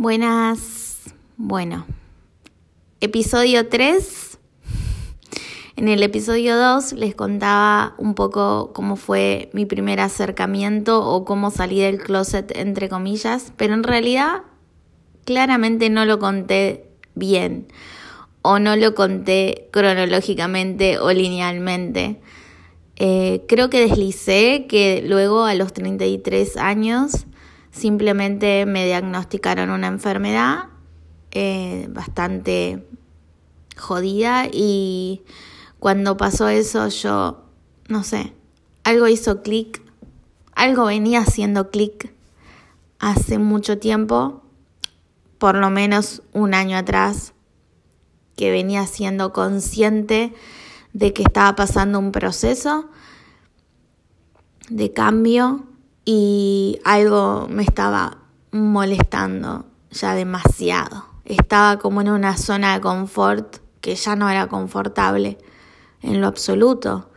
Buenas, bueno, episodio 3. En el episodio 2 les contaba un poco cómo fue mi primer acercamiento o cómo salí del closet, entre comillas, pero en realidad claramente no lo conté bien o no lo conté cronológicamente o linealmente. Eh, creo que deslicé que luego a los 33 años Simplemente me diagnosticaron una enfermedad eh, bastante jodida y cuando pasó eso yo, no sé, algo hizo clic, algo venía haciendo clic hace mucho tiempo, por lo menos un año atrás, que venía siendo consciente de que estaba pasando un proceso de cambio y algo me estaba molestando ya demasiado. Estaba como en una zona de confort que ya no era confortable en lo absoluto.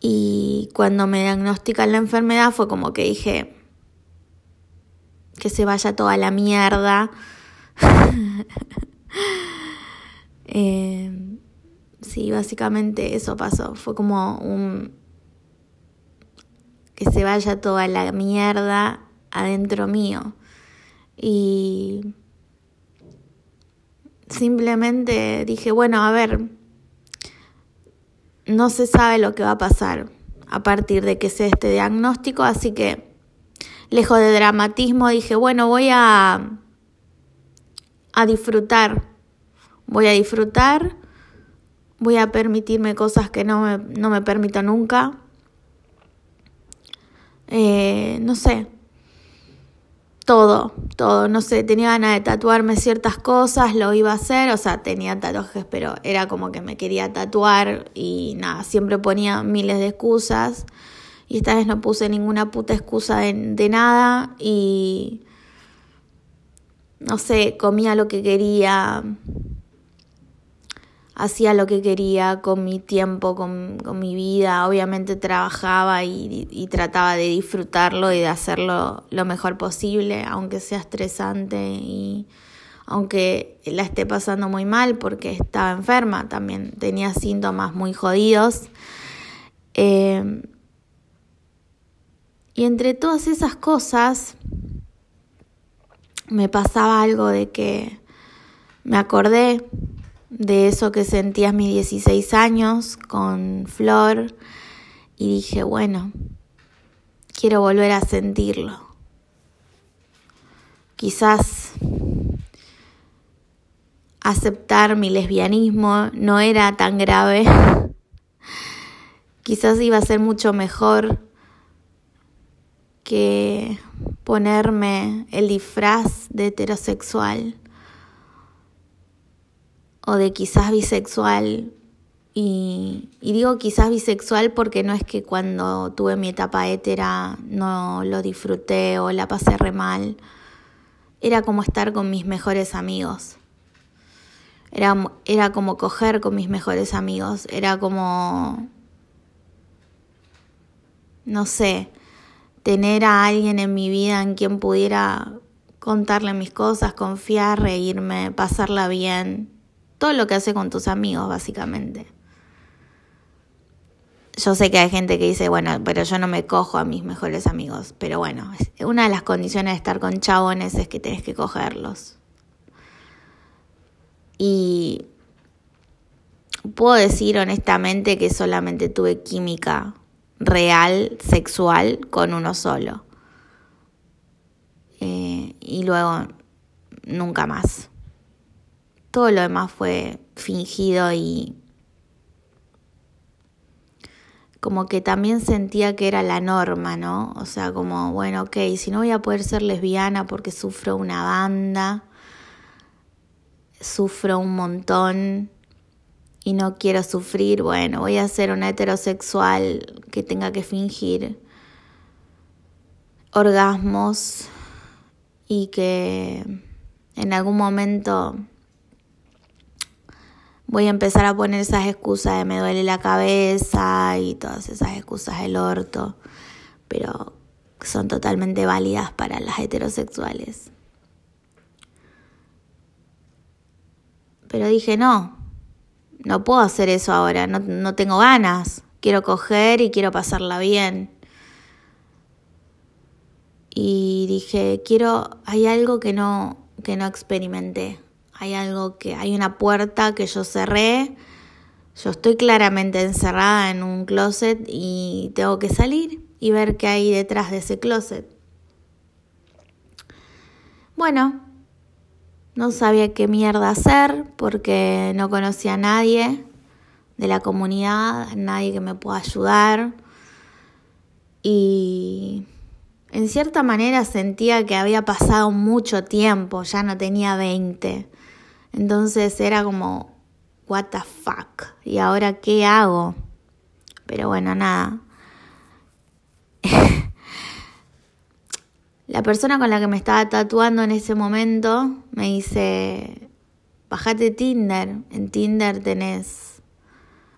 Y cuando me diagnostican la enfermedad fue como que dije que se vaya toda la mierda. eh, sí, básicamente eso pasó. Fue como un que se vaya toda la mierda adentro mío. Y simplemente dije, bueno, a ver, no se sabe lo que va a pasar a partir de que sea este diagnóstico, así que lejos de dramatismo dije, bueno, voy a, a disfrutar, voy a disfrutar, voy a permitirme cosas que no me, no me permito nunca eh, no sé, todo, todo, no sé, tenía ganas de tatuarme ciertas cosas, lo iba a hacer, o sea, tenía tatuajes, pero era como que me quería tatuar y nada, siempre ponía miles de excusas y esta vez no puse ninguna puta excusa de, de nada y no sé, comía lo que quería, hacía lo que quería con mi tiempo, con, mi vida, obviamente trabajaba y, trataba de disfrutarlo y de hacerlo lo mejor posible, aunque sea estresante y aunque la esté pasando muy mal porque estaba enferma, también tenía síntomas muy jodidos. Eh, y entre todas esas cosas me pasaba algo de que me acordé de eso que sentía a mis 16 años con Flor y dije, bueno, quiero volver a sentirlo. Quizás aceptar mi lesbianismo no era tan grave. Quizás iba a ser mucho mejor que ponerme el disfraz de heterosexual o de quizás bisexual. Y, digo quizás bisexual porque no es que cuando tuve mi etapa hétera no lo disfruté o la pasé re mal. Era como estar con mis mejores amigos. Era, era como coger con mis mejores amigos. Era como, no sé, tener a alguien en mi vida en quien pudiera contarle mis cosas, confiar, reírme, pasarla bien todo lo que hace con tus amigos, básicamente. Yo sé que hay gente que dice, bueno, pero yo no me cojo a mis mejores amigos. Pero bueno, una de las condiciones de estar con chabones es que tenés que cogerlos. Y puedo decir honestamente que solamente tuve química real, sexual, con uno solo. Eh, y luego nunca más todo lo demás fue fingido y como que también sentía que era la norma, ¿no? O sea, como, bueno, ok, si no voy a poder ser lesbiana porque sufro una banda, sufro un montón y no quiero sufrir, bueno, voy a ser una heterosexual que tenga que fingir orgasmos y que en algún momento voy a empezar a poner esas excusas de me duele la cabeza y todas esas excusas del orto, pero son totalmente válidas para las heterosexuales. Pero dije, no, no puedo hacer eso ahora, no, no tengo ganas, quiero coger y quiero pasarla bien. Y dije, quiero, hay algo que no, que no experimenté hay algo que, hay una puerta que yo cerré. Yo estoy claramente encerrada en un closet y tengo que salir y ver qué hay detrás de ese closet. Bueno, no sabía qué mierda hacer porque no conocía a nadie de la comunidad, nadie que me pueda ayudar. Y en cierta manera sentía que había pasado mucho tiempo, ya no tenía 20. Entonces era como, what the fuck, ¿y ahora qué hago? Pero bueno, nada. La persona con la que me estaba tatuando en ese momento me dice, bajate Tinder, en Tinder tenés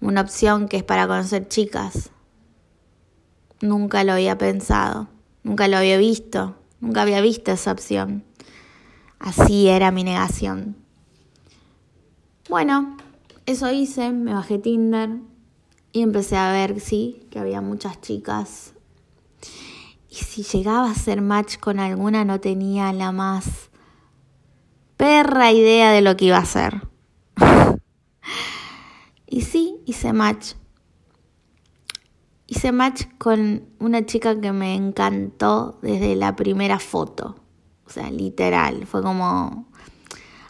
una opción que es para conocer chicas. Nunca lo había pensado, nunca lo había visto, nunca había visto esa opción. Así era mi negación. Bueno, eso hice, me bajé Tinder y empecé a ver, sí, que había muchas chicas y si llegaba a ser match con alguna no tenía la más perra idea de lo que iba a hacer. y sí, hice match. Hice match con una chica que me encantó desde la primera foto. O sea, literal. Fue como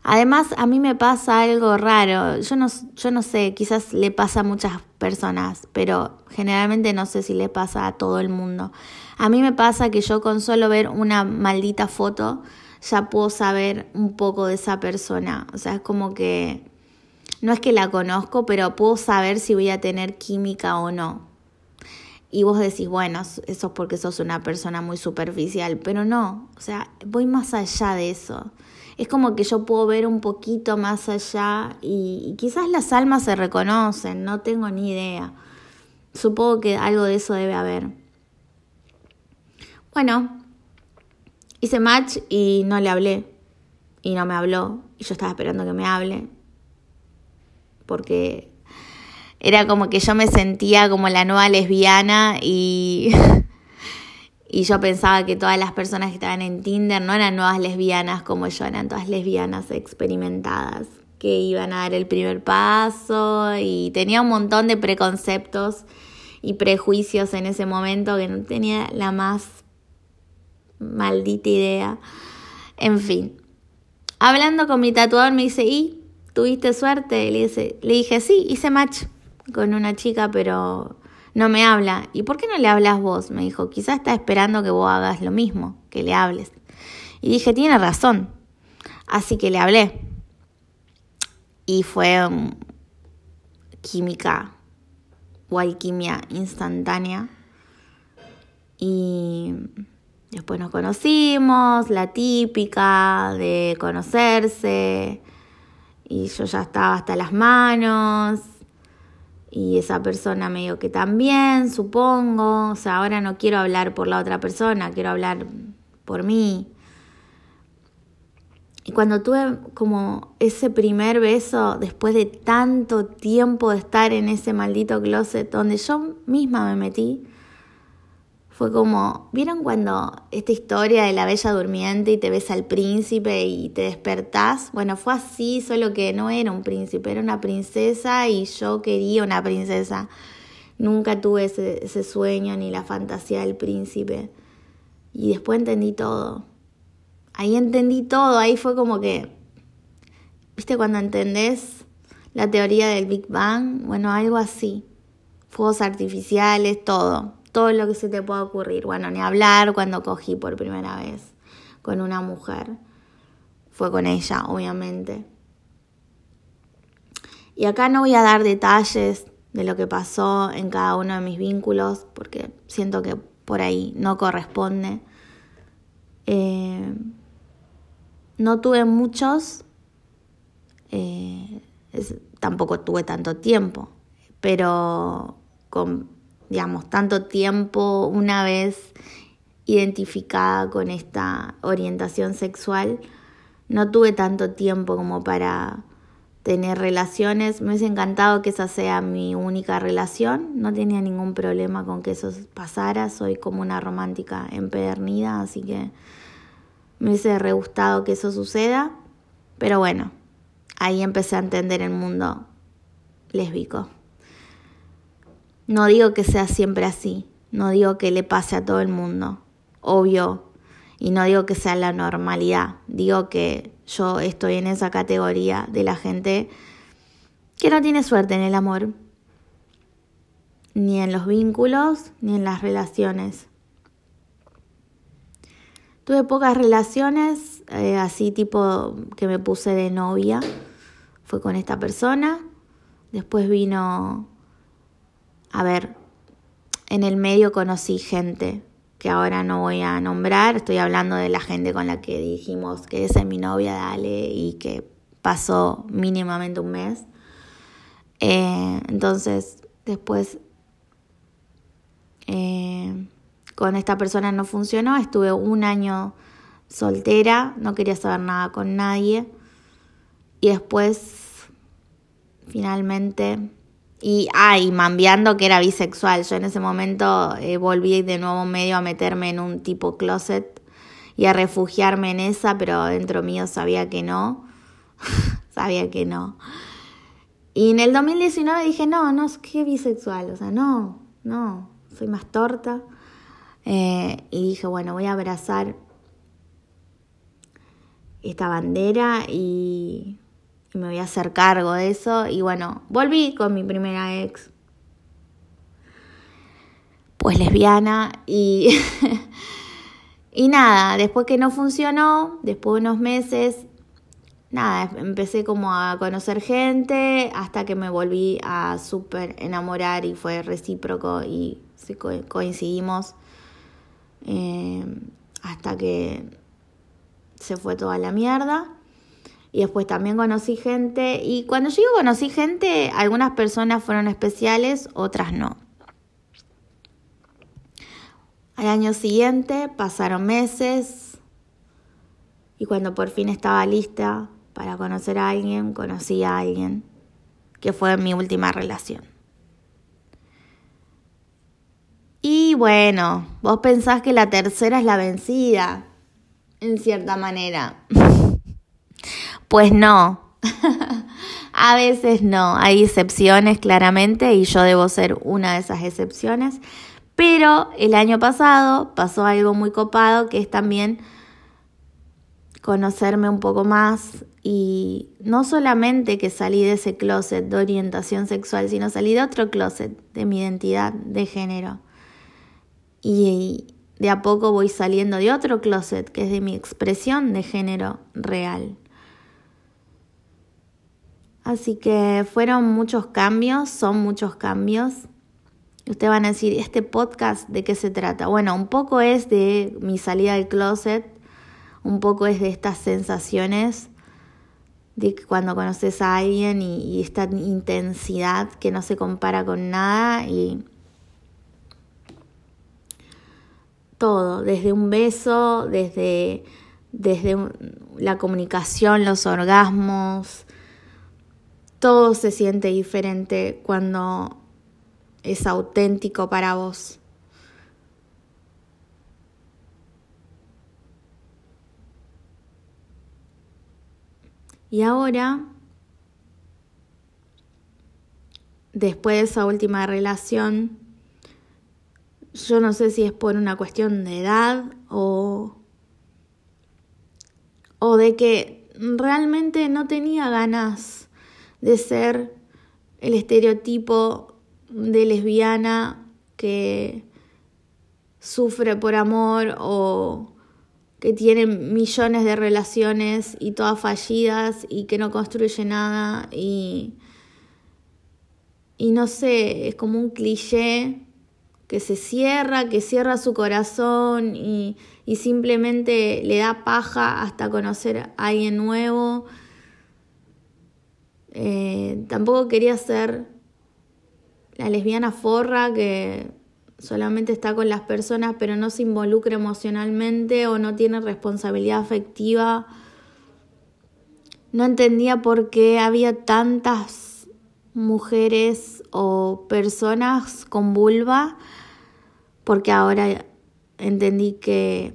Además, a mí me pasa algo raro. Yo no, yo no sé, quizás le pasa a muchas personas, pero generalmente no sé si le pasa a todo el mundo. A mí me pasa que yo con solo ver una maldita foto ya puedo saber un poco de esa persona. O sea, es como que no es que la conozco, pero puedo saber si voy a tener química o no. Y vos decís, bueno, eso es porque sos una persona muy superficial, pero no, o sea, voy más allá de eso es como que yo puedo ver un poquito más allá y, quizás las almas se reconocen, no tengo ni idea. Supongo que algo de eso debe haber. Bueno, hice match y no le hablé. Y no me habló. Y yo estaba esperando que me hable. Porque era como que yo me sentía como la nueva lesbiana y Y yo pensaba que todas las personas que estaban en Tinder no eran nuevas lesbianas como yo, eran todas lesbianas experimentadas, que iban a dar el primer paso y tenía un montón de preconceptos y prejuicios en ese momento que no tenía la más maldita idea. En fin, hablando con mi tatuador me dice, ¿y tuviste suerte? Le, le dije, sí, hice match con una chica, pero no me habla. ¿Y por qué no le hablas vos? Me dijo, quizás está esperando que vos hagas lo mismo, que le hables. Y dije, tiene razón. Así que le hablé. Y fue um, química o alquimia instantánea. Y después nos conocimos, la típica de conocerse. Y yo ya estaba hasta las manos y esa persona medio que también, supongo, o sea, ahora no quiero hablar por la otra persona, quiero hablar por mí. Y cuando tuve como ese primer beso, después de tanto tiempo de estar en ese maldito closet donde yo misma me metí, fue como, ¿vieron cuando esta historia de la bella durmiente y te ves al príncipe y te despertás? Bueno, fue así, solo que no era un príncipe, era una princesa y yo quería una princesa. Nunca tuve ese, ese sueño ni la fantasía del príncipe. Y después entendí todo. Ahí entendí todo, ahí fue como que, ¿viste cuando entendés la teoría del Big Bang? Bueno, algo así. Fuegos artificiales, todo todo lo que se te pueda ocurrir. Bueno, ni hablar cuando cogí por primera vez con una mujer. Fue con ella, obviamente. Y acá no voy a dar detalles de lo que pasó en cada uno de mis vínculos, porque siento que por ahí no corresponde. Eh, no tuve muchos, eh, tampoco tuve tanto tiempo, pero con digamos, tanto tiempo una vez identificada con esta orientación sexual, no tuve tanto tiempo como para, tener relaciones. Me hubiese encantado que esa sea mi única relación. No tenía ningún problema con que eso pasara. Soy como una romántica empedernida, así que me hubiese re gustado que eso suceda. Pero bueno, ahí empecé a entender el mundo lésbico. No digo que sea siempre así, no digo que le pase a todo el mundo, obvio, y no digo que sea la normalidad, digo que yo estoy en esa categoría de la gente que no tiene suerte en el amor, ni en los vínculos, ni en las relaciones. Tuve pocas relaciones, eh, así tipo que me puse de novia, fue con esta persona. Después vino a ver, en el medio conocí gente que ahora no voy a nombrar, estoy hablando de la gente con la que dijimos que esa es mi novia, dale, y que pasó mínimamente un mes. Eh, entonces, después eh, con esta persona no funcionó, estuve un año soltera, no quería saber nada con nadie, y después, finalmente, y, ah, y mambiando que era bisexual. Yo en ese momento eh, volví de nuevo medio a meterme en un tipo closet y a refugiarme en esa, pero dentro mío sabía que no. sabía que no. Y en el 2019 dije, no, no, qué bisexual, o sea, no, no, soy más torta. Eh, y dije, bueno, voy a abrazar esta bandera y me voy a hacer cargo de eso. Y bueno, volví con mi primera ex. Pues lesbiana y... y nada, después que no funcionó, después de unos meses, nada, empecé como a conocer gente hasta que me volví a súper enamorar y fue recíproco y coincidimos eh, hasta que se fue toda la mierda. Y después también conocí gente. Y cuando yo digo conocí gente, algunas personas fueron especiales, otras no. Al año siguiente pasaron meses. Y cuando por fin estaba lista para conocer a alguien, conocí a alguien que fue mi última relación. Y bueno, vos pensás que la tercera es la vencida, en cierta manera. Pues no. a veces no. Hay excepciones claramente y yo debo ser una de esas excepciones. Pero el año pasado pasó algo muy copado que es también conocerme un poco más y no solamente que salí de ese closet de orientación sexual, sino salí de otro closet de mi identidad de género. Y de a poco voy saliendo de otro closet que es de mi expresión de género real. Así que fueron muchos cambios, son muchos cambios. Ustedes van a decir, ¿este podcast de qué se trata? Bueno, un poco es de mi salida del closet, un poco es de estas sensaciones de cuando conoces a alguien y, y esta intensidad que no se compara con nada y todo, desde un beso, desde, desde la comunicación, los orgasmos, todo se siente diferente cuando es auténtico para vos. Y ahora, después de esa última relación, yo no sé si es por una cuestión de edad o, o de que realmente no tenía ganas de ser el estereotipo de lesbiana que sufre por amor o que tiene millones de relaciones y todas fallidas y que no construye nada y, y no sé, es como un cliché que se cierra, que cierra su corazón y, y simplemente le da paja hasta conocer a alguien nuevo eh, tampoco quería ser la lesbiana forra que solamente está con las personas pero no se involucra emocionalmente o no tiene responsabilidad afectiva. no entendía por qué había tantas mujeres o personas con vulva, porque ahora entendí que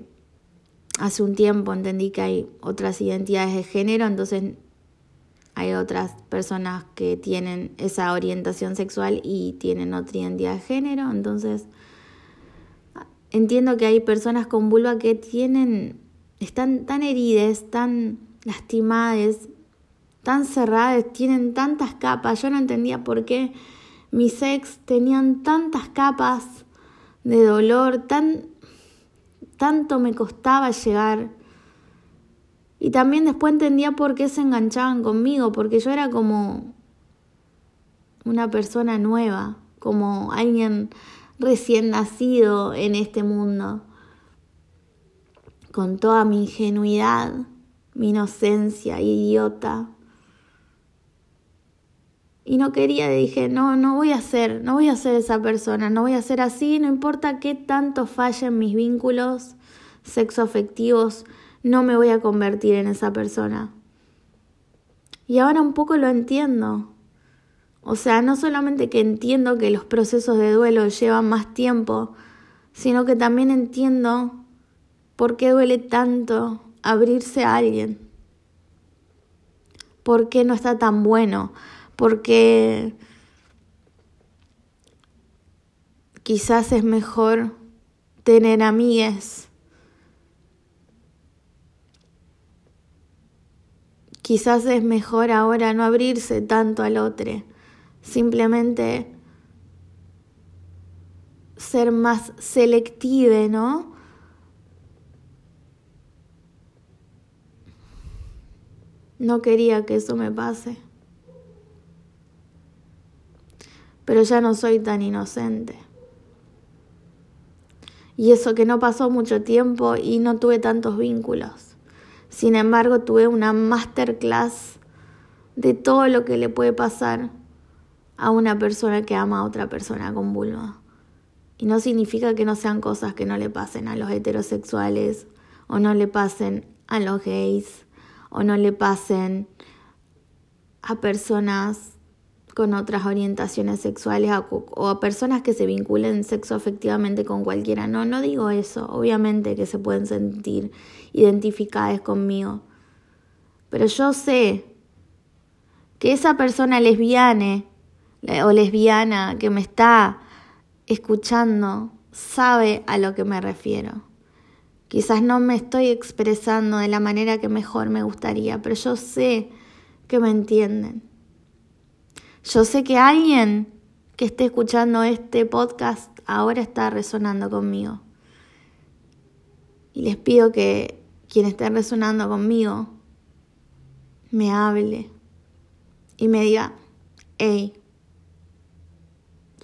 hace un tiempo entendí que hay otras identidades de género, entonces hay otras personas que tienen esa orientación sexual y tienen otra identidad de género, entonces entiendo que hay personas con vulva que tienen, están tan heridas, tan lastimadas, tan cerradas, tienen tantas capas. Yo no entendía por qué mis ex tenían tantas capas de dolor, tan, tanto me costaba llegar. Y también después entendía por qué se enganchaban conmigo, porque yo era como una persona nueva, como alguien recién nacido en este mundo, con toda mi ingenuidad, mi inocencia idiota. Y no quería, dije, no, no voy a ser, no voy a ser esa persona, no voy a ser así, no importa qué tanto fallen mis vínculos sexoafectivos, no me voy a convertir en esa persona. Y ahora un poco lo entiendo. O sea, no solamente que entiendo que los procesos de duelo llevan más tiempo, sino que también entiendo por qué duele tanto abrirse a alguien. ¿Por qué no está tan bueno? ¿Por qué quizás es mejor tener amigues. Quizás es mejor ahora no abrirse tanto al otro simplemente ser más selective, ¿no? No quería que eso me pase. Pero ya no soy tan inocente. Y eso que no pasó mucho tiempo y no tuve tantos vínculos. Sin embargo, tuve una masterclass de todo lo que le puede pasar a una persona que ama a otra persona con vulva. Y no significa que no sean cosas que no le pasen a los heterosexuales o no le pasen a los gays o no le pasen a personas con otras orientaciones sexuales o a personas que se vinculen sexo afectivamente con cualquiera. No, no digo eso. Obviamente que se pueden sentir identificadas conmigo. Pero yo sé que esa persona lesbiana o lesbiana que me está escuchando sabe a lo que me refiero. Quizás no me estoy expresando de la manera que mejor me gustaría, pero yo sé que me entienden. Yo sé que alguien que esté escuchando este podcast ahora está resonando conmigo. Y les pido que quien esté resonando conmigo me hable y me diga, hey,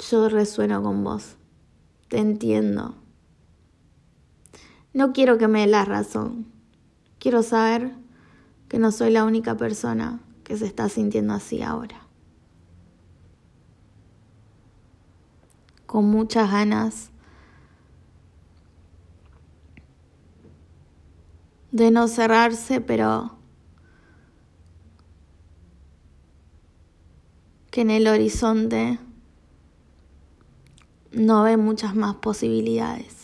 yo resueno con vos, te entiendo. No quiero que me dé la razón, quiero saber que no soy la única persona que se está sintiendo así ahora. Con muchas ganas de no cerrarse, pero que en el horizonte no ve muchas más posibilidades.